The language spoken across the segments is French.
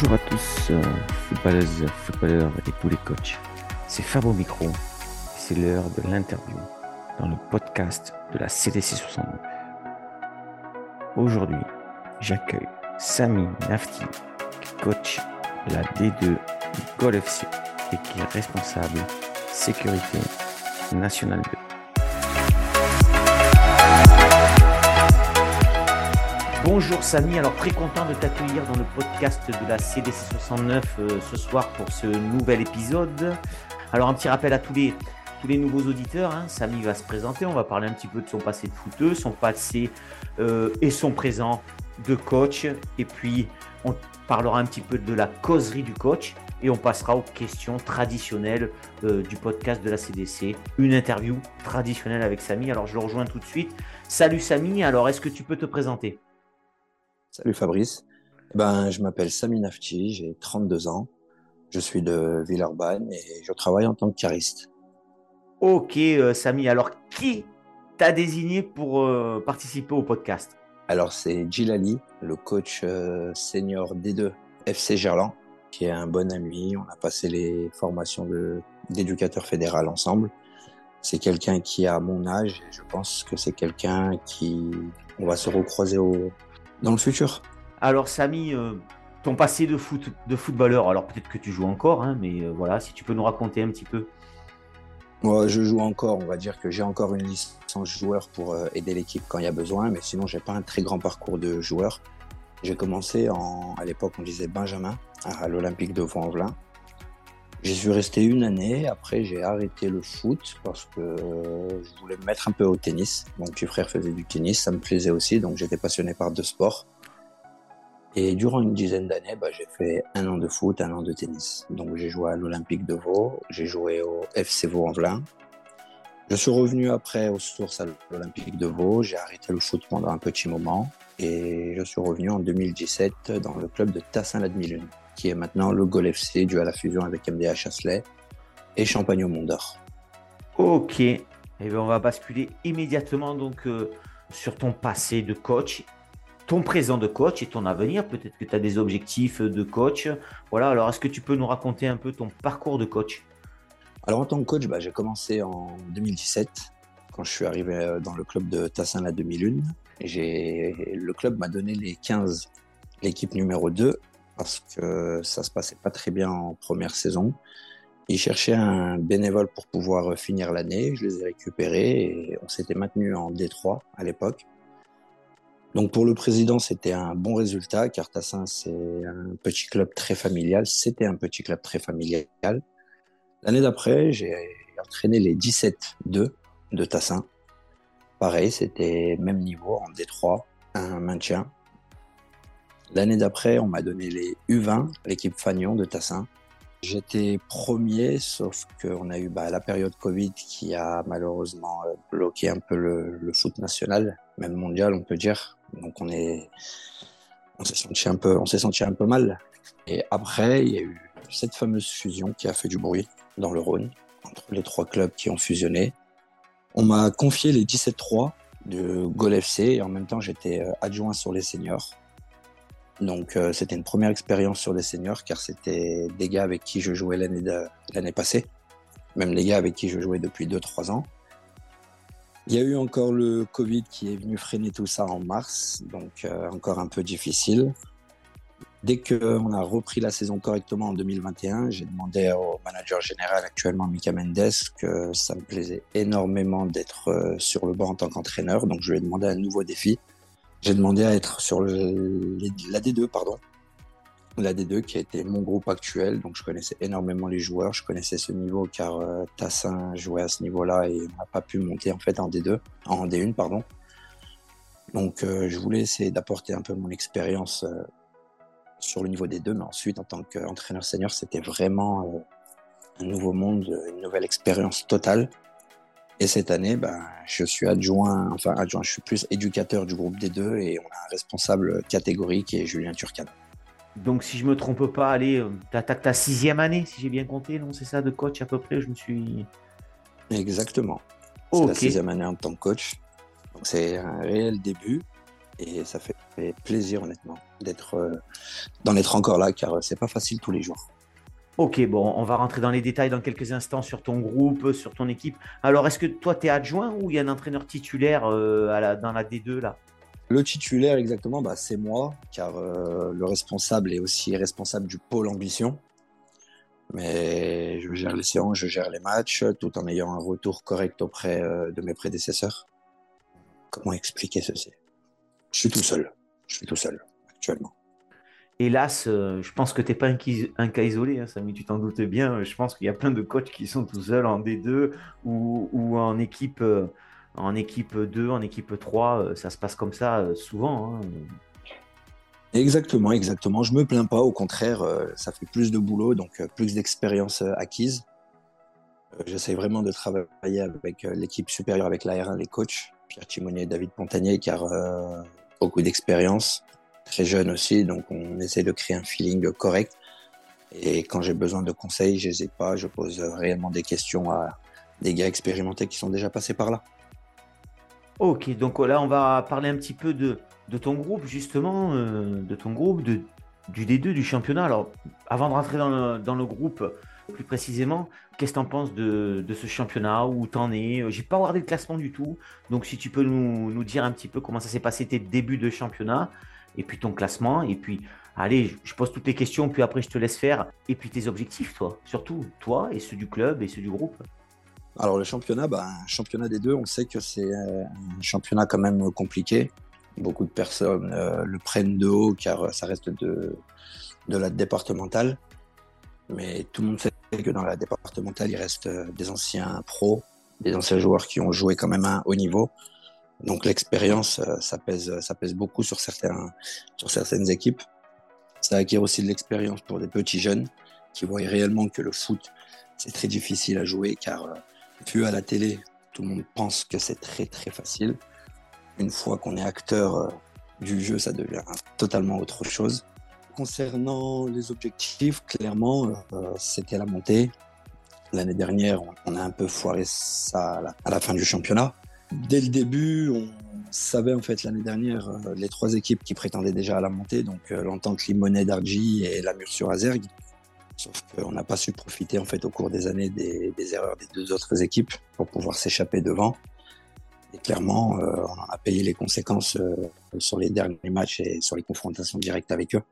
Bonjour à tous, euh, footballeuses, footballeurs et tous les coachs. C'est Fabo Micro. C'est l'heure de l'interview dans le podcast de la CDC 69. Aujourd'hui, j'accueille Sami Nafti, qui coach la D2 du Gol FC et qui est responsable sécurité nationale 2. Bonjour Samy, alors très content de t'accueillir dans le podcast de la CDC 69 euh, ce soir pour ce nouvel épisode. Alors un petit rappel à tous les, nouveaux auditeurs, hein. Samy va se présenter, on va parler un petit peu de son passé de footeux, son passé euh, et son présent de coach, et puis on parlera un petit peu de la causerie du coach, et on passera aux questions traditionnelles euh, du podcast de la CDC, une interview traditionnelle avec Samy. Alors je le rejoins tout de suite. Salut Samy, alors est-ce que tu peux te présenter? Salut Fabrice. Ben, je m'appelle Sami Nafti, j'ai 32 ans. Je suis de Villeurbanne et je travaille en tant que cariste. Ok, euh, Samy. Alors, qui t'a désigné pour euh, participer au podcast? Alors, c'est Gilali, le coach euh, senior D2 FC Gerland, qui est un bon ami. On a passé les formations d'éducateur fédéral ensemble. C'est quelqu'un qui a mon âge et je pense que c'est quelqu'un qui. On va se recroiser au, dans le futur. Alors, Samy, euh, ton passé de, foot, de footballeur, alors peut-être que tu joues encore, hein, mais euh, voilà, si tu peux nous raconter un petit peu. Moi, je joue encore, on va dire que j'ai encore une licence joueur pour euh, aider l'équipe quand il y a besoin, mais sinon, j'ai pas un très grand parcours de joueur. J'ai commencé en, à l'époque, on disait Benjamin, à l'Olympique de Vaux-en-Velin. J'y suis resté une année. Après, j'ai arrêté le foot parce que je voulais me mettre un peu au tennis. Mon petit frère faisait du tennis, ça me plaisait aussi, donc j'étais passionné par deux sports. Et durant une dizaine d'années, bah, j'ai fait un an de foot, un an de tennis. Donc j'ai joué à l'Olympique de Vaud, j'ai joué au FC Vaux-en-Velin. Je suis revenu après aux sources à l'Olympique de Vaud, j'ai arrêté le foot pendant un petit moment et je suis revenu en 2017 dans le club de Tassin-la-Demi-Lune qui est maintenant le Gol FC, dû à la fusion avec MDH Chasselet et Champagne au Mont d'Or. Ok, et eh bien, on va basculer immédiatement donc euh, sur ton passé de coach, ton présent de coach et ton avenir. Peut-être que tu as des objectifs de coach. Voilà, alors est-ce que tu peux nous raconter un peu ton parcours de coach? Alors en tant que coach, bah, j'ai commencé en 2017 quand je suis arrivé euh, dans le club de Tassin la demi-lune. Le club m'a donné les 15, l'équipe numéro 2 parce que ça se passait pas très bien en première saison. Ils cherchaient un bénévole pour pouvoir finir l'année. Je les ai récupérés et on s'était maintenu en D3 à l'époque. Donc pour le président, c'était un bon résultat car Tassin, c'est un petit club très familial. C'était un petit club très familial. L'année d'après, j'ai entraîné les 17-2 de Tassin. Pareil, c'était même niveau en D3, un maintien. L'année d'après, on m'a donné les U20, l'équipe Fagnon de Tassin. J'étais premier, sauf qu'on a eu bah, la période Covid qui a malheureusement euh, bloqué un peu le, foot national, même mondial, on peut dire. Donc on est, on s'est senti un peu, on s'est senti un peu mal. Et après, il y a eu cette fameuse fusion qui a fait du bruit dans le Rhône entre les trois clubs qui ont fusionné. On m'a confié les 17-3 de Gol FC et en même temps j'étais euh, adjoint sur les seniors. Donc euh, c'était une première expérience sur les seniors car c'était des gars avec qui je jouais l'année passée, même les gars avec qui je jouais depuis 2-3 ans. Il y a eu encore le Covid qui est venu freiner tout ça en mars, donc euh, encore un peu difficile. Dès qu'on a repris la saison correctement en 2021, j'ai demandé au manager général actuellement, Mika Mendes, que ça me plaisait énormément d'être euh, sur le banc en tant qu'entraîneur, donc je lui ai demandé un nouveau défi. J'ai demandé à être sur le, la D2, pardon. La D2 qui été mon groupe actuel, donc je connaissais énormément les joueurs, je connaissais ce niveau car euh, Tassin jouait à ce niveau-là et n'a pas pu monter en fait en D2, en D1 pardon. Donc euh, je voulais essayer d'apporter un peu mon expérience euh, sur le niveau des deux, mais ensuite en tant qu'entraîneur senior, c'était vraiment un nouveau monde, une nouvelle expérience totale. Et cette année, ben, je suis adjoint, enfin adjoint, je suis plus éducateur du groupe des deux et on a un responsable catégorie qui est Julien Turcan. Donc si je me trompe pas, allez, euh, tu attaques ta sixième année, si j'ai bien compté, non? C'est ça de coach à peu près, je me suis... Exactement. C'est la sixième année en tant que coach. Donc c'est un réel début et ça fait plaisir honnêtement d'être, d'en être encore là, car c'est pas facile tous les jours. Ok, bon, on va rentrer dans les détails dans quelques instants sur ton groupe, sur ton équipe. Alors, est-ce que toi, tu es adjoint ou il y a un entraîneur titulaire la, dans la D2 là? Le titulaire, exactement, bah, c'est moi, car le responsable est aussi responsable du pôle ambition. Mais je gère les séances, je gère les matchs, tout en ayant un retour correct auprès euh, de mes prédécesseurs. Comment expliquer ceci? Je suis tout seul. Je suis tout seul, actuellement. Hélas, euh, je pense que tu n'es pas un, cas isolé, hein, tu t'en doutes bien. Je pense qu'il y a plein de coachs qui sont tout seuls en D2 ou, en équipe. Euh, en équipe 2, en équipe 3, ça se passe comme ça souvent. Hein. Exactement, exactement. Je me plains pas. Au contraire, euh, ça fait plus de boulot, donc euh, plus d'expérience euh, acquise. J'essaie vraiment de travailler avec l'équipe supérieure, avec l'AR1, les coachs, Pierre Timonier et David Pontanier, car beaucoup d'expérience, très jeune aussi, donc on essaie de créer un feeling correct. Et quand j'ai besoin de conseils, je n'hésite pas, je pose réellement des questions à des gars expérimentés qui sont déjà passés par là. Ok, donc là on va parler un petit peu de, de ton groupe, justement, euh, de ton groupe, de, du D2, du championnat. Alors, avant de rentrer dans le, dans le groupe plus précisément, qu'est-ce que tu en penses de, de, ce championnat? Où t'en es? J'ai pas regardé le classement du tout. Donc, si tu peux nous, nous dire un petit peu comment ça s'est passé tes débuts de championnat, et puis ton classement, et puis, allez, je pose toutes les questions, puis après, je te laisse faire. Et puis, tes objectifs, toi, surtout, toi, et ceux du club, et ceux du groupe. Alors, le championnat, bah, championnat des deux, on sait que c'est un championnat quand même compliqué. Beaucoup de personnes euh, le prennent de haut car ça reste de, de la départementale. Mais tout le monde sait que dans la départementale, il reste euh, des anciens pros, des anciens joueurs qui ont joué quand même à un haut niveau. Donc l'expérience, euh, ça pèse, ça pèse beaucoup sur, certains, sur certaines équipes. Ça acquiert aussi de l'expérience pour des petits jeunes qui voient réellement que le foot, c'est très difficile à jouer car vu à la télé, tout le monde pense que c'est très très facile une fois qu'on est acteur euh, du jeu, ça devient totalement autre chose. Concernant les objectifs, clairement, euh, c'était la montée. L'année dernière, on a un peu foiré ça à la, fin du championnat. Dès le début, on savait en fait l'année dernière euh, les trois équipes qui prétendaient déjà à la montée, donc l'entente Limonade d'Argy et la Mur sur Azergue. Sauf qu'on n'a pas su profiter en fait au cours des années des, erreurs des deux autres équipes pour pouvoir s'échapper devant. Et clairement, euh, on a payé les conséquences euh, sur les derniers matchs et sur les confrontations directes avec eux.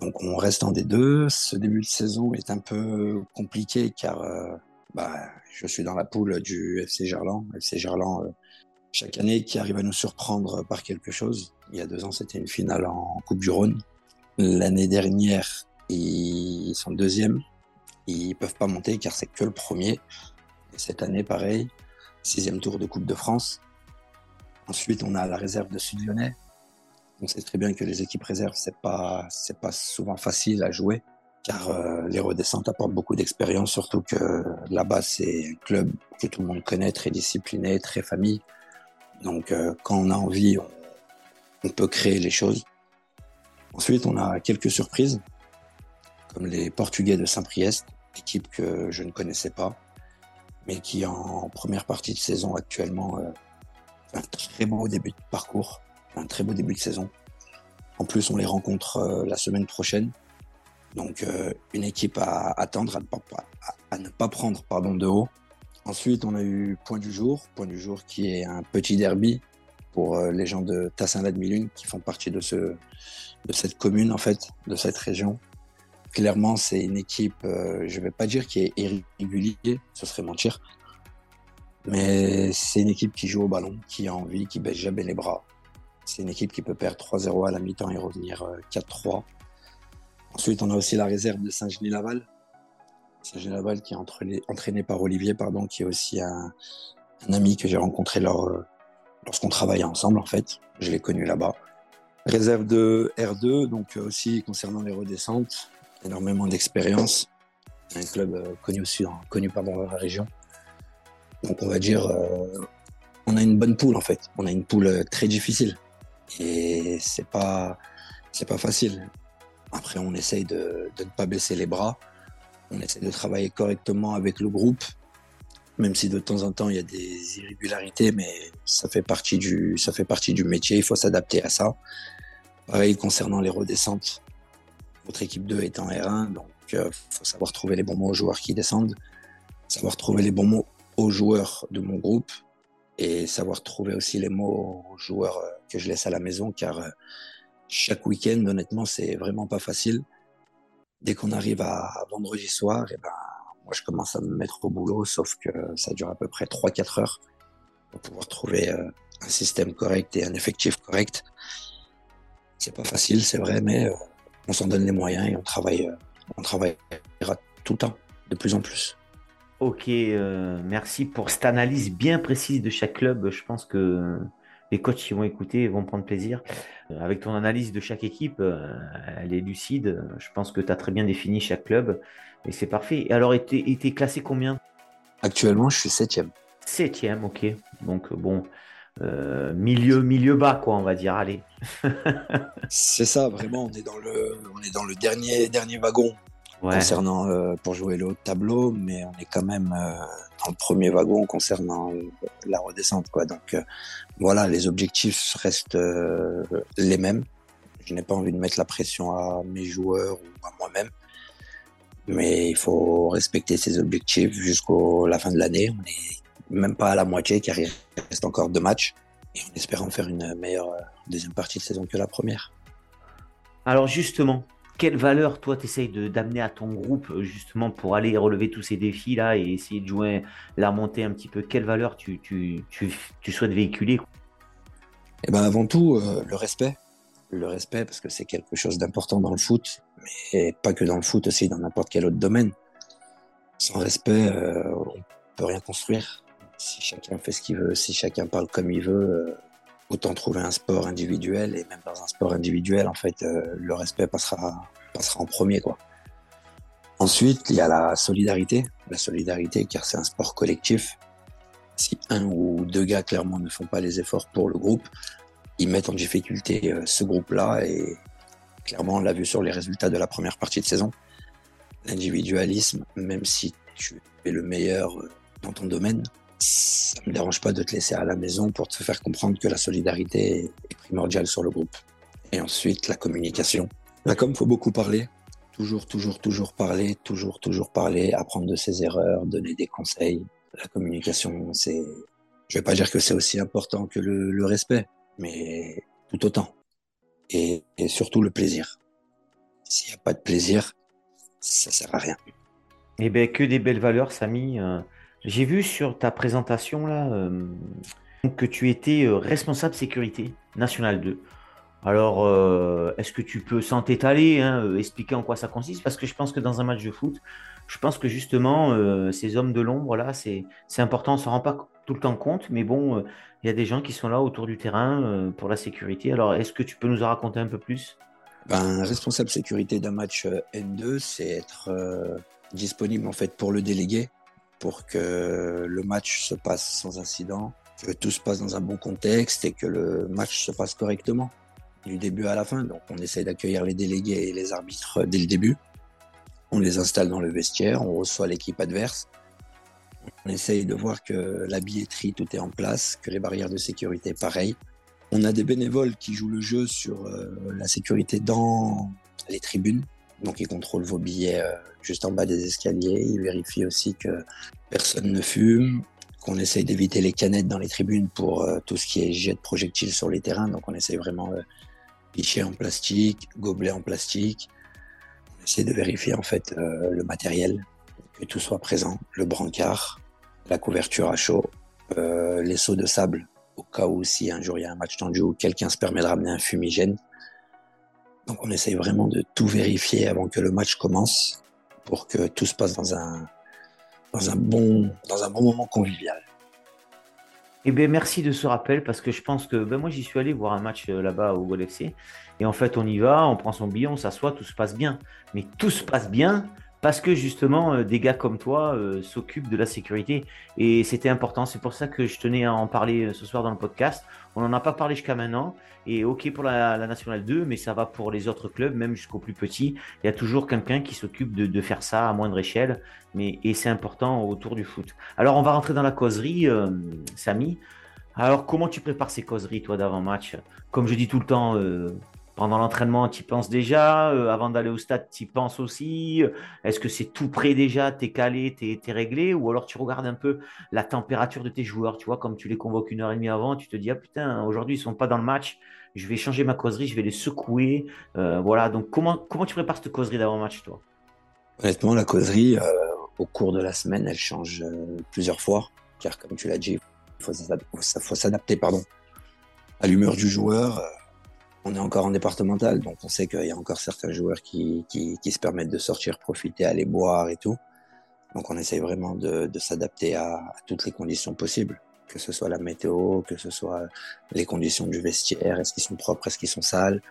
Donc on reste en D2. Ce début de saison est un peu compliqué car euh, bah, je suis dans la poule du FC Gerland. FC Gerland, chaque année, qui arrive à nous surprendre par quelque chose. Il y a deux ans, c'était une finale en Coupe du Rhône. L'année dernière, ils sont deuxièmes. Ils peuvent pas monter car c'est que le premier. Et cette année, pareil, sixième tour de Coupe de France. Ensuite, on a la réserve de Sud-Lyonnais. On sait très bien que les équipes réserves, c'est pas, c'est pas souvent facile à jouer, car euh, les redescentes apportent beaucoup d'expérience, surtout que là-bas, c'est un club que tout le monde connaît, très discipliné, très famille. Donc, euh, quand on a envie, on, peut créer les choses. Ensuite, on a quelques surprises, comme les Portugais de Saint-Priest, équipe que je ne connaissais pas, mais qui en première partie de saison actuellement euh, un très beau début de parcours, un très beau début de saison. En plus, on les rencontre la semaine prochaine. Donc, euh, une équipe à attendre, à ne pas, prendre pardon, de haut. Ensuite, on a eu Point du Jour. Point du Jour qui est un petit derby pour les gens de Tassin-la-Demi-Lune qui font partie de, ce, de cette commune, en fait, de cette région clairement, c'est une équipe, euh, je ne vais pas dire qui est irrégulier, ce serait mentir, mais c'est une équipe qui joue au ballon, qui a envie, qui baisse jamais les bras. C'est une équipe qui peut perdre 3-0 à la mi-temps et revenir 4-3. Euh, Ensuite, on a aussi la réserve de Saint-Genis-Laval. Saint-Genis-Laval qui est entraîné, par Olivier, pardon, qui est aussi un, ami que j'ai rencontré lorsqu'on travaillait ensemble, en fait. Je l'ai connu là-bas. Réserve de R2, donc aussi concernant les redescentes, énormément d'expérience. Un club euh, connu aussi, connu dans la région. Donc on va dire, euh, on a une bonne poule en fait. On a une poule euh, très difficile et c'est pas, c'est pas facile. Après, on essaye de, de, ne pas baisser les bras. On essaie de travailler correctement avec le groupe. même si de temps en temps il y a des irrégularités, mais ça fait partie du, ça fait partie du métier, il faut s'adapter à ça. Pareil concernant les redescentes, votre équipe 2 est en R1, donc il euh, faut savoir trouver les bons mots aux joueurs qui descendent, savoir trouver les bons mots aux joueurs de mon groupe et savoir trouver aussi les mots aux joueurs euh, que je laisse à la maison, car euh, chaque week-end, honnêtement, c'est vraiment pas facile. Dès qu'on arrive à vendredi soir, et eh ben, moi, je commence à me mettre au boulot, sauf que ça dure à peu près 3-4 heures pour pouvoir trouver euh, un système correct et un effectif correct. C'est pas facile, c'est vrai, mais euh, on s'en donne les moyens et on travaille, euh, on travaillera tout le temps, de plus en plus. Ok, merci pour cette analyse bien précise de chaque club. Je pense que les coachs qui vont écouter vont prendre plaisir. Avec ton analyse de chaque équipe, elle est lucide. Je pense que tu as très bien défini chaque club. Et c'est parfait. Et alors, était classé combien? Actuellement, je suis septième. Septième, ok. Donc, bon, euh, milieu, milieu bas, quoi, on va dire. Allez. c'est ça, vraiment. On est dans le, on est dans le dernier, dernier wagon concernant euh, pour jouer le haut tableau, mais on est quand même euh, dans le premier wagon concernant la redescente, quoi. Donc, voilà, les objectifs restent les mêmes. Je n'ai pas envie de mettre la pression à mes joueurs ou à moi-même. Mais il faut respecter ses objectifs jusqu'à la fin de l'année. On n'est même pas à la moitié, car il reste encore deux matchs. Et on espère en faire une meilleure euh, deuxième partie de saison que la première. Alors justement, quelle valeur toi tu essayes d'amener à ton groupe justement pour aller relever tous ces défis là et essayer de jouer la montée un petit peu? Quelle valeur tu, souhaites véhiculer? Eh ben avant tout, euh, le respect. Le respect parce que c'est quelque chose d'important dans le foot mais pas que dans le foot aussi, dans n'importe quel autre domaine. Sans respect, euh, on peut rien construire. Si chacun fait ce qu'il veut, si chacun parle comme il veut, euh, autant trouver un sport individuel. Et même dans un sport individuel, en fait, euh, le respect passera, passera en premier, quoi. Ensuite, il y a la solidarité. La solidarité, car c'est un sport collectif. Si un ou deux gars clairement ne font pas les efforts pour le groupe, ils mettent en difficulté ce groupe-là et Clairement, on l'a vu sur les résultats de la première partie de saison. L'individualisme, même si tu es le meilleur euh, dans ton domaine, ça ne me dérange pas de te laisser à la maison pour te faire comprendre que la solidarité est primordiale sur le groupe. Et ensuite, la communication. Là, comme il faut beaucoup parler, toujours, toujours, toujours parler, toujours, toujours parler, apprendre de ses erreurs, donner des conseils. La communication, c'est, je vais pas dire que c'est aussi important que le, respect, mais tout autant et, surtout le plaisir. S'il n'y a pas de plaisir, ça sert à rien. Eh bien, que des belles valeurs, Samy. Euh, j'ai vu sur ta présentation là euh, que tu étais euh, responsable sécurité nationale 2. Alors, est-ce que tu peux, sans t'étaler, hein, expliquer en quoi ça consiste? Parce que je pense que dans un match de foot, je pense que justement, ces hommes de l'ombre là, c'est important, on ne s'en rend pas tout le temps compte, mais bon, il y a des gens qui sont là autour du terrain euh, pour la sécurité. Alors, est-ce que tu peux nous en raconter un peu plus? Ben, Responsable sécurité d'un match euh, N2, c'est être euh, disponible en fait pour le délégué, pour que le match se passe sans incident, que tout se passe dans un bon contexte et que le match se passe correctement du début à la fin. Donc, on essaie d'accueillir les délégués et les arbitres dès le début. On les installe dans le vestiaire, on reçoit l'équipe adverse on essaye de voir que la billetterie, tout est en place, que les barrières de sécurité, pareil. On a des bénévoles qui jouent le jeu sur euh, la sécurité dans les tribunes. Donc ils contrôlent vos billets euh, juste en bas des escaliers. Ils vérifient aussi que personne ne fume, qu'on essaye d'éviter les canettes dans les tribunes pour euh, tout ce qui est jet de projectiles sur les terrains. Donc on essaye vraiment pichets en plastique, gobelets en plastique. On essaie de vérifier en fait le matériel que tout soit présent, le brancard, la couverture à chaud, euh, les seaux de sable, au cas où si un jour il y a un match tendu ou quelqu'un se permet de ramener un fumigène. Donc on essaye vraiment de tout vérifier avant que le match commence pour que tout se passe dans un, bon moment convivial. Eh bien, merci de ce rappel parce que je pense que ben, moi j'y suis allé voir un match euh, là-bas au Gol FC et en fait on y va, on prend son billet, on s'assoit, tout se passe bien. Mais tout se passe bien parce que justement, euh, des gars comme toi euh, s'occupent de la sécurité. Et c'était important. C'est pour ça que je tenais à en parler ce soir dans le podcast. On n'en a pas parlé jusqu'à maintenant. Et OK pour la, Nationale 2, mais ça va pour les autres clubs, même jusqu'au plus petits. Il y a toujours quelqu'un qui s'occupe de, faire ça à moindre échelle. Mais, et c'est important autour du foot. Alors, on va rentrer dans la causerie, Samy. Alors, comment tu prépares ces causeries, toi, d'avant-match? Comme je dis tout le temps, euh, pendant l'entraînement, tu y penses déjà euh, Avant d'aller au stade, tu y penses aussi Est-ce que c'est tout prêt déjà Tu es calé, tu es, réglé Ou alors tu regardes un peu la température de tes joueurs Tu vois, comme tu les convoques une heure et demie avant, tu te dis Ah putain, aujourd'hui, ils sont pas dans le match. Je vais changer ma causerie, je vais les secouer. Euh, voilà, donc comment, comment tu prépares cette causerie d'avant-match, toi? Honnêtement, la causerie, au cours de la semaine, elle change plusieurs fois. Car comme tu l'as dit, il faut s'adapter à l'humeur du joueur. On est encore en départemental, donc on sait qu'il y a encore certains joueurs qui, se permettent de sortir, profiter, aller boire et tout. Donc on essaye vraiment de, de s'adapter à, toutes les conditions possibles, que ce soit la météo, que ce soit les conditions du vestiaire, est-ce qu'ils sont propres, est-ce qu'ils sont sales,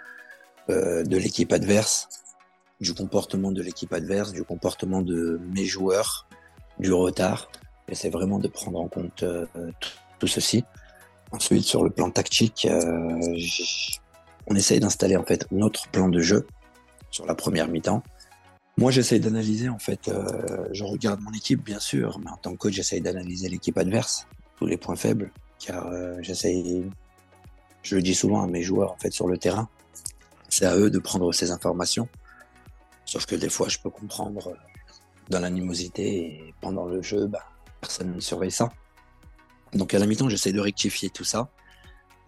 euh, de l'équipe adverse, du comportement de l'équipe adverse, du comportement de mes joueurs, du retard. J'essaie vraiment de prendre en compte euh, tout, ceci. Ensuite, sur le plan tactique, euh, on essaye d'installer en fait notre plan de jeu sur la première mi-temps. Moi, j'essaye d'analyser en fait. Euh, je regarde mon équipe, bien sûr, mais en tant que coach, j'essaye d'analyser l'équipe adverse, tous les points faibles, car j'essaye. Je le dis souvent à mes joueurs en fait sur le terrain. C'est à eux de prendre ces informations. Sauf que des fois, je peux comprendre dans l'animosité et pendant le jeu, bah, personne ne surveille ça. Donc à la mi-temps, j'essaie de rectifier tout ça.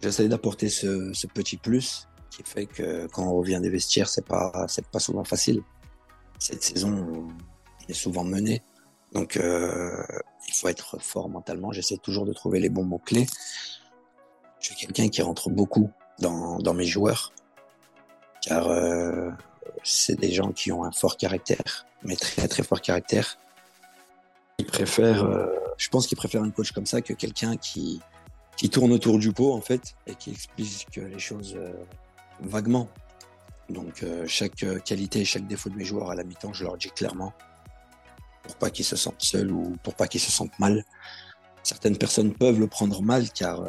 J'essaie d'apporter ce, petit plus qui fait que quand on revient des vestiaires, c'est pas c'est pas souvent facile. Cette saison est souvent menée, donc euh, il faut être fort mentalement. J'essaie toujours de trouver les bons mots clés. Je suis quelqu'un qui rentre beaucoup dans, mes joueurs, car euh, c'est des gens qui ont un fort caractère, mais très très fort caractère il préfère, euh, je pense qu'il préfère un coach comme ça que quelqu'un qui, qui tourne autour du pot en fait et qui explique les choses vaguement. Donc euh, chaque qualité et chaque défaut de mes joueurs à la mi-temps, je leur dis clairement pour pas qu'ils se sentent seuls ou pour pas qu'ils se sentent mal. Certaines personnes peuvent le prendre mal car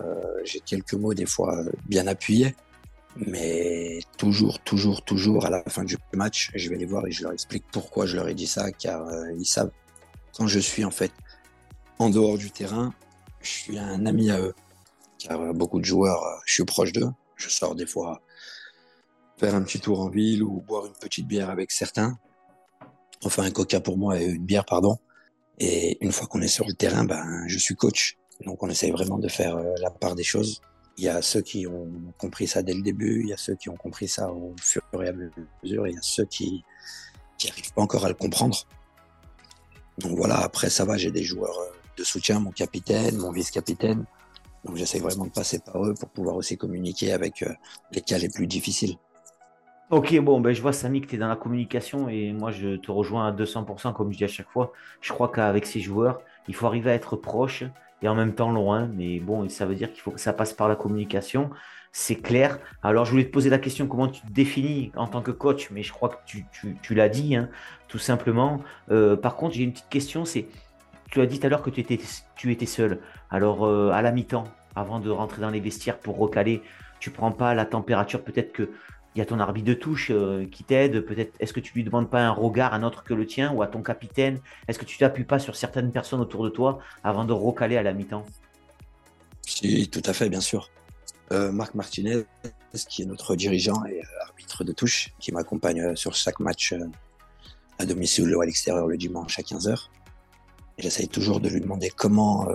j'ai quelques mots des fois bien appuyés, mais toujours, toujours, toujours à la fin du match, je vais les voir et je leur explique pourquoi je leur ai dit ça car ils savent quand je suis en fait en dehors du terrain, je suis un ami à eux. Car euh, beaucoup de joueurs, euh, je suis proche d'eux. Je sors des fois faire un petit tour en ville ou boire une petite bière avec certains. Enfin, un coca pour moi et une bière, pardon. Et une fois qu'on est sur le terrain, ben, je suis coach. Donc, on essaye vraiment de faire euh, la part des choses. Il y a ceux qui ont compris ça dès le début, il y a ceux qui ont compris ça au fur et à mesure, il y a ceux qui n'arrivent pas encore à le comprendre. Donc voilà, après ça va, j'ai des joueurs euh, de soutien, mon capitaine, mon vice-capitaine. Donc j'essaie vraiment de passer par eux pour pouvoir aussi communiquer avec euh, les cas les plus difficiles. Ok, bon, ben, je vois Samy que tu es dans la communication et moi je te rejoins à 200% comme je dis à chaque fois. Je crois qu'avec ces joueurs, il faut arriver à être proche et en même temps loin. Mais bon, ça veut dire qu'il faut que ça passe par la communication c'est clair. Alors, je voulais te poser la question comment tu te définis en tant que coach, mais je crois que tu, l'as dit, hein, tout simplement. Euh, par contre, j'ai une petite question, c'est, tu as dit tout à l'heure que tu étais, tu étais seul. Alors, euh, à la mi-temps, avant de rentrer dans les vestiaires pour recaler, tu prends pas la température, peut-être que il y a ton arbitre de touche euh, qui t'aide, peut-être est-ce que tu lui demandes pas un regard un autre que le tien ou à ton capitaine? Est-ce que tu t'appuies pas sur certaines personnes autour de toi avant de recaler à la mi-temps? Si, tout à fait, bien sûr. Euh, Marc Martinez, qui est notre dirigeant et euh, arbitre de touche, qui m'accompagne sur chaque match à domicile ou à l'extérieur le dimanche à 15h. J'essaye toujours de lui demander comment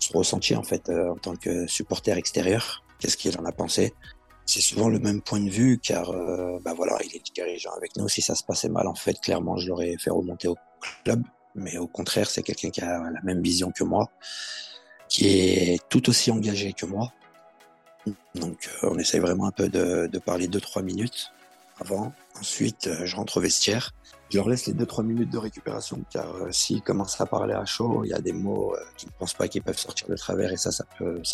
se ressentir en fait en tant que supporter extérieur, qu'est-ce qu'il en a pensé. C'est souvent le même point de vue car bah voilà, il est dirigeant avec nous. Si ça se passait mal, en fait, clairement, je l'aurais fait remonter au club. Mais au contraire, c'est quelqu'un qui a la même vision que moi, qui est tout aussi engagé que moi, donc euh, on essaye vraiment un peu de, parler 2-3 minutes avant. Ensuite, euh, je rentre au vestiaire. Je leur laisse les 2-3 minutes de récupération car euh, s'ils commencent à parler à chaud, il y a des mots qu'ils ne pensent pas qu'ils peuvent sortir de travers et ça, ça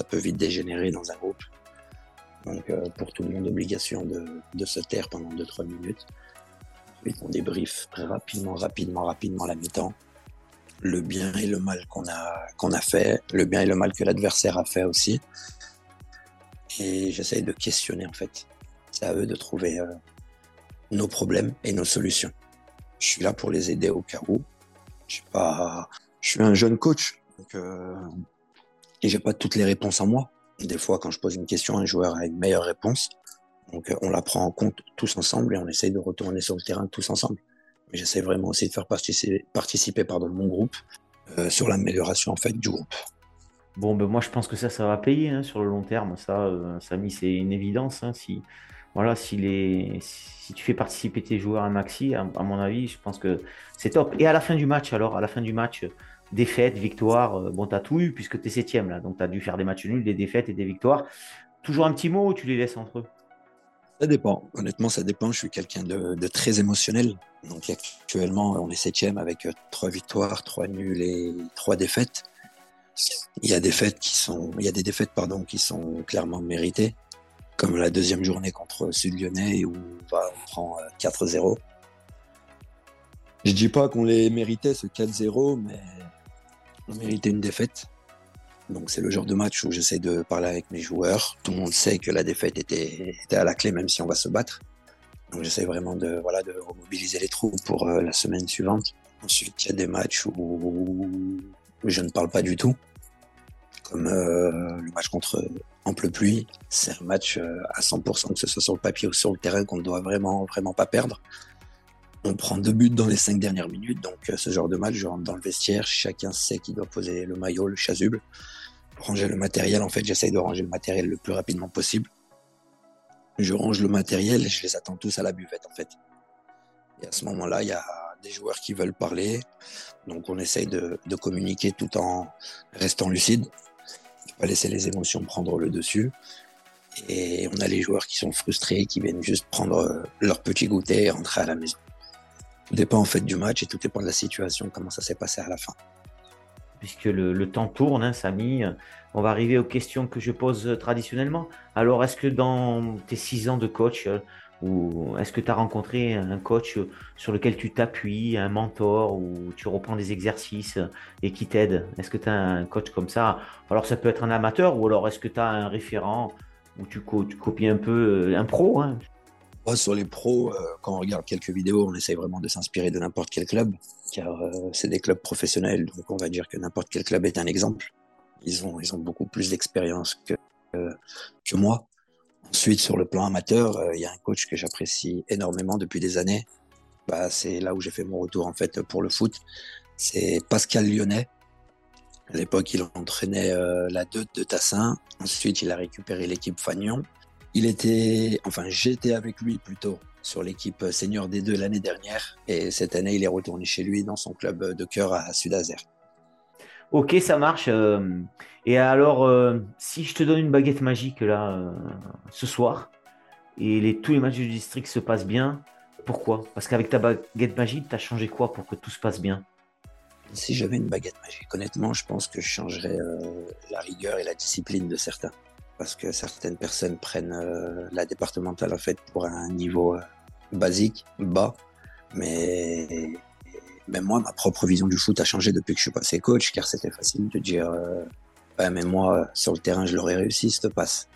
peut vite dégénérer dans un groupe. Donc pour tout le monde, obligation de, se taire pendant 2-3 minutes. on débrief rapidement, rapidement, rapidement la mi-temps. Le bien et le mal qu'on a, fait, le bien et le mal que l'adversaire a fait aussi. Et j'essaye de questionner en fait. C'est à eux de trouver euh, nos problèmes et nos solutions. Je suis là pour les aider au cas où. Je suis pas, je un jeune coach, euh, et j'ai pas toutes les réponses en moi. Des fois, quand je pose une question, un joueur a une meilleure réponse. Donc, euh, on la prend en compte tous ensemble et on essaye de retourner sur le terrain tous ensemble. Mais j'essaie vraiment aussi de faire participer, participer pardon, mon groupe euh, sur l'amélioration en fait du groupe. Bon, ben moi je pense que ça, ça va payer hein, sur le long terme. Ça, euh, Samy, c'est une évidence. Hein, si, voilà, si, tu fais participer tes joueurs à maxi, à, mon avis, je pense que c'est top. Et à la fin du match, alors, à la fin du match, défaite, victoire, euh, bon, tu as tout eu puisque tu es septième là. Donc, tu as dû faire des matchs nuls, des défaites et des victoires. Toujours un petit mot ou tu les laisses entre eux? Ça dépend. Honnêtement, ça dépend. Je suis quelqu'un de, très émotionnel. Donc actuellement, on est septième avec euh, trois victoires, trois nuls et trois défaites. Il y a des défaites qui sont, il y a des défaites pardon qui sont clairement méritées, comme la deuxième journée contre Sud Lyonnais où on, prend 4-0. Euh, Je dis pas qu'on les méritait ce 4-0, mais on méritait une défaite. Donc c'est le genre de match où j'essaie de parler avec mes joueurs. Tout le monde sait que la défaite était, à la clé, même si on va se battre. Donc j'essaie vraiment de, voilà, de remobiliser les troupes pour euh, la semaine suivante. Ensuite, il y a des matchs où je ne parle pas du tout. Comme euh, le match contre Ample Pluie. C'est un match euh, à 100%, que ce soit sur le papier ou sur le terrain, qu'on ne doit vraiment, vraiment pas perdre. On prend deux buts dans les cinq dernières minutes, donc ce genre de match, je rentre dans le vestiaire, chacun sait qu'il doit poser le maillot, le chasuble ranger le matériel. En fait, j'essaye de ranger le matériel le plus rapidement possible. Je range le matériel et je les attends tous à la buvette, en fait. Et à ce moment-là, il y a des joueurs qui veulent parler. Donc, on essaye de, communiquer tout en restant lucide. Pas laisser les émotions prendre le dessus. Et on a les joueurs qui sont frustrés, qui viennent juste prendre leur petit goûter et rentrer à la maison. Tout dépend en fait du match et tout dépend de la situation, comment ça s'est passé à la fin puisque le, temps tourne, hein, Samy. On va arriver aux questions que je pose traditionnellement. Alors, est-ce que dans tes six ans de coach, euh, ou est-ce que tu as rencontré un coach sur lequel tu t'appuies, un mentor, ou tu reprends des exercices et qui t'aide? Est-ce que tu as un coach comme ça? Alors, ça peut être un amateur, ou alors est-ce que tu as un référent où tu, copies un peu euh, un pro hein? Sur les pros, euh, quand on regarde quelques vidéos, on essaye vraiment de s'inspirer de n'importe quel club, car euh, c'est des clubs professionnels, donc on va dire que n'importe quel club est un exemple. Ils ont, ils beaucoup plus d'expérience que, euh, que moi. Ensuite, sur le plan amateur, il y a un coach que j'apprécie énormément depuis des années. Bah, c'est là où j'ai fait mon retour en fait pour le foot. C'est Pascal Lyonnais. À l'époque, il entraînait la 2 de Tassin. Ensuite, il a récupéré l'équipe Fagnon. Il était, enfin, j'étais avec lui plutôt sur l'équipe senior des deux l'année dernière. Et cette année, il est retourné chez lui dans son club de cœur à Sud-Azer. Ok, ça marche. Euh, et alors, euh, si je te donne une baguette magique là, euh, ce soir, et les, tous les matchs du district se passent bien, pourquoi? Parce qu'avec ta baguette magique, tu as changé quoi pour que tout se passe bien? Si j'avais une baguette magique, honnêtement, je pense que je changerais la rigueur et la discipline de certains parce que certaines personnes prennent euh, la départementale en fait pour un niveau euh, basique, bas. Mais même moi, ma propre vision du foot a changé depuis que je suis passé coach, car c'était facile de dire euh, mais moi, sur le terrain, je l'aurais réussi, cette passe.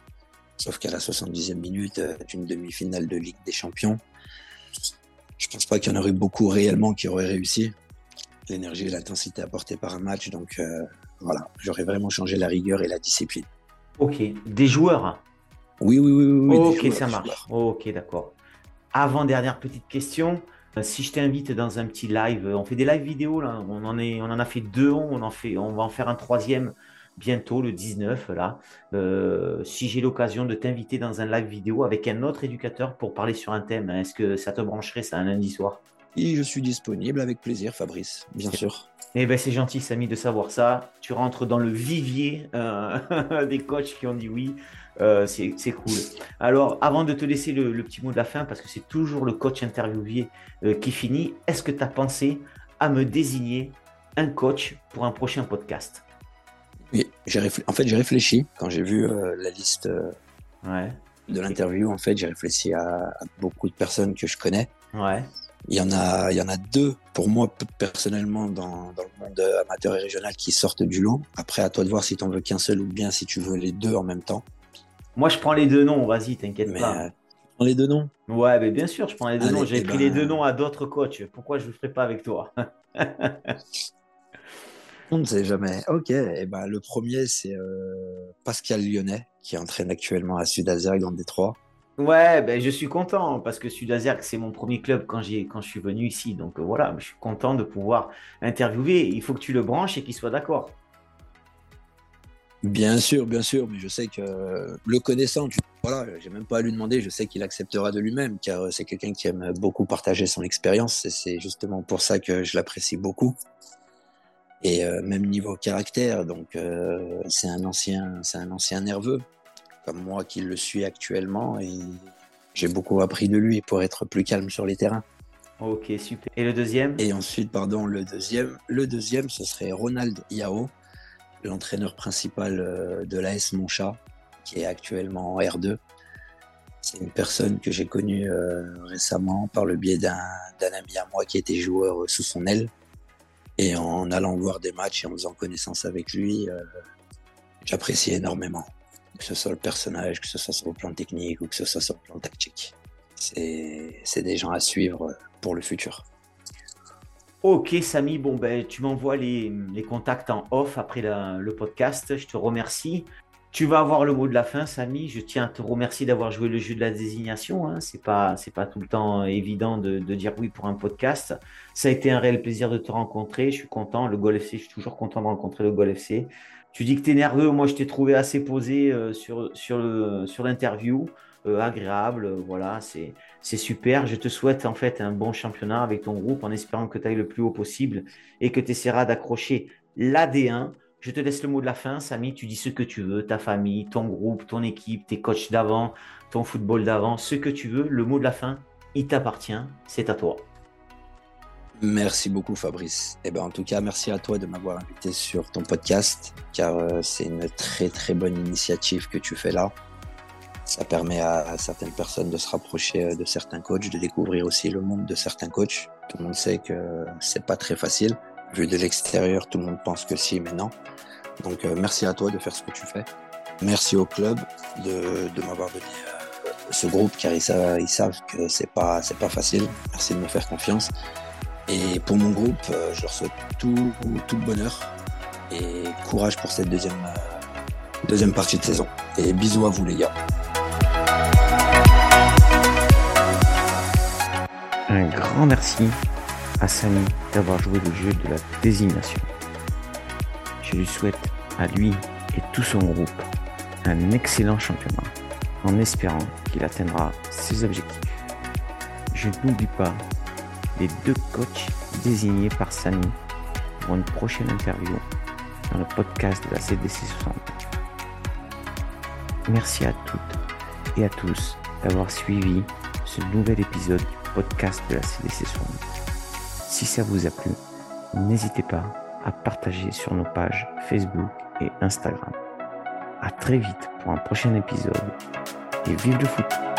Sauf qu'à la 70e minute d'une demi-finale de Ligue des Champions, je pense pas qu'il y en aurait beaucoup réellement qui auraient réussi. L'énergie et l'intensité apportées par un match, donc voilà, j'aurais vraiment changé la rigueur et la discipline. Ok, des joueurs Oui, oui, oui. oui ok, ça marche. Ok, d'accord. Avant-dernière petite question. Euh, si je t'invite dans un petit live, on fait des live vidéo là, on en, est, on en a fait deux, on, en fait, on va en faire un troisième bientôt, le 19 là. Euh, si j'ai l'occasion de t'inviter dans un live vidéo avec un autre éducateur pour parler sur un thème, est-ce que ça te brancherait ça un lundi soir? Et je suis disponible avec plaisir, Fabrice, bien sûr. Eh ben, c'est gentil, Samy, de savoir ça. Tu rentres dans le vivier euh, des coachs qui ont dit oui. Euh, c'est cool. Alors, avant de te laisser le, petit mot de la fin, parce que c'est toujours le coach interviewé euh, qui finit, est-ce que tu as pensé à me désigner un coach pour un prochain podcast? Oui, en fait, j'ai réfléchi quand j'ai vu la liste de l'interview. En fait, j'ai réfléchi à, à, beaucoup de personnes que je connais. Ouais. Il y en a, il y en a deux pour moi personnellement dans, dans, le monde amateur et régional qui sortent du lot. Après, à toi de voir si tu en veux qu'un seul ou bien si tu veux les deux en même temps. Moi, je prends les deux noms. Vas-y, t'inquiète pas. Euh, prends les deux noms? Ouais, mais bien sûr, je prends les deux noms. J'ai eh pris les ben, deux noms à d'autres coachs. Pourquoi je ne le ferai pas avec toi? On ne sait jamais. Ok, et eh ben, le premier, c'est euh, Pascal Lyonnais, qui entraîne actuellement à Sud-Azergue dans Détroit. Ouais, ben, je suis content parce que Sud-Azergue, c'est mon premier club quand, quand je suis venu ici. Donc euh, voilà, je suis content de pouvoir interviewer. Il faut que tu le branches et qu'il soit d'accord. Bien sûr, bien sûr, mais je sais que le connaissant, tu... voilà, j'ai même pas à lui demander, je sais qu'il acceptera de lui-même, car euh, c'est quelqu'un qui aime beaucoup partager son expérience, et c'est justement pour ça que je l'apprécie beaucoup et euh, même niveau caractère. Donc euh, c'est un ancien, c'est un ancien nerveux comme moi qui le suis actuellement et j'ai beaucoup appris de lui pour être plus calme sur les terrains. Ok, super. Et le deuxième? Et ensuite, pardon, le deuxième, le deuxième, ce serait Ronald Yao, l'entraîneur principal euh, de l'AS Monchat, qui est actuellement en R2. C'est une personne que j'ai connue récemment par le biais d'un ami à moi qui était joueur sous son aile. Et en allant voir des matchs et en faisant connaissance avec lui, euh, j'apprécie énormément. Que ce soit le personnage, que ce soit sur le plan technique ou que ce soit sur le plan tactique. C'est des gens à suivre pour le futur. Ok Samy, bon ben tu m'envoies les, les, contacts en off après le podcast. Je te remercie. Tu vas avoir le mot de la fin, Samy. Je tiens à te remercier d'avoir joué le jeu de la désignation. Hein. C'est pas, pas tout le temps évident de, dire oui pour un podcast. Ça a été un réel plaisir de te rencontrer. Je suis content. Le Gol FC, je suis toujours content de rencontrer le Gol FC. Tu dis que tu es nerveux. Moi, je t'ai trouvé assez posé euh, sur, sur, le, sur l'interview. Euh, agréable, voilà, c'est, c'est super. Je te souhaite en fait un bon championnat avec ton groupe en espérant que tu ailles le plus haut possible et que tu essaieras d'accrocher l'AD1 je te laisse le mot de la fin, Samy. Tu dis ce que tu veux, ta famille, ton groupe, ton équipe, tes coachs d'avant, ton football d'avant, ce que tu veux. Le mot de la fin, il t'appartient. C'est à toi. Merci beaucoup Fabrice. Eh ben, en tout cas, merci à toi de m'avoir invité sur ton podcast, car euh, c'est une très très bonne initiative que tu fais là. Ça permet à, certaines personnes de se rapprocher euh, de certains coachs, de découvrir aussi le monde de certains coachs. Tout le monde sait que c'est pas très facile. Vu de l'extérieur, tout le monde pense que si, mais non. Donc euh, merci à toi de faire ce que tu fais. Merci au club de, m'avoir donné ce groupe car ils savent, ils savent que c'est pas c'est pas facile. Merci de me faire confiance. Et pour mon groupe, euh, je leur souhaite tout, le bonheur et courage pour cette deuxième, deuxième partie de saison. Et bisous à vous les gars. Un grand merci à Samy d'avoir joué le jeu de la désignation. Je lui souhaite à lui et tout son groupe un excellent championnat en espérant qu'il atteindra ses objectifs. Je n'oublie pas les deux coachs désignés par Samy pour une prochaine interview dans le podcast de la CDC 60. Merci à toutes et à tous d'avoir suivi ce nouvel épisode du podcast de la CDC 60. Si ça vous a plu, n'hésitez pas à partager sur nos pages Facebook et Instagram. À très vite pour un prochain épisode et vive le foot!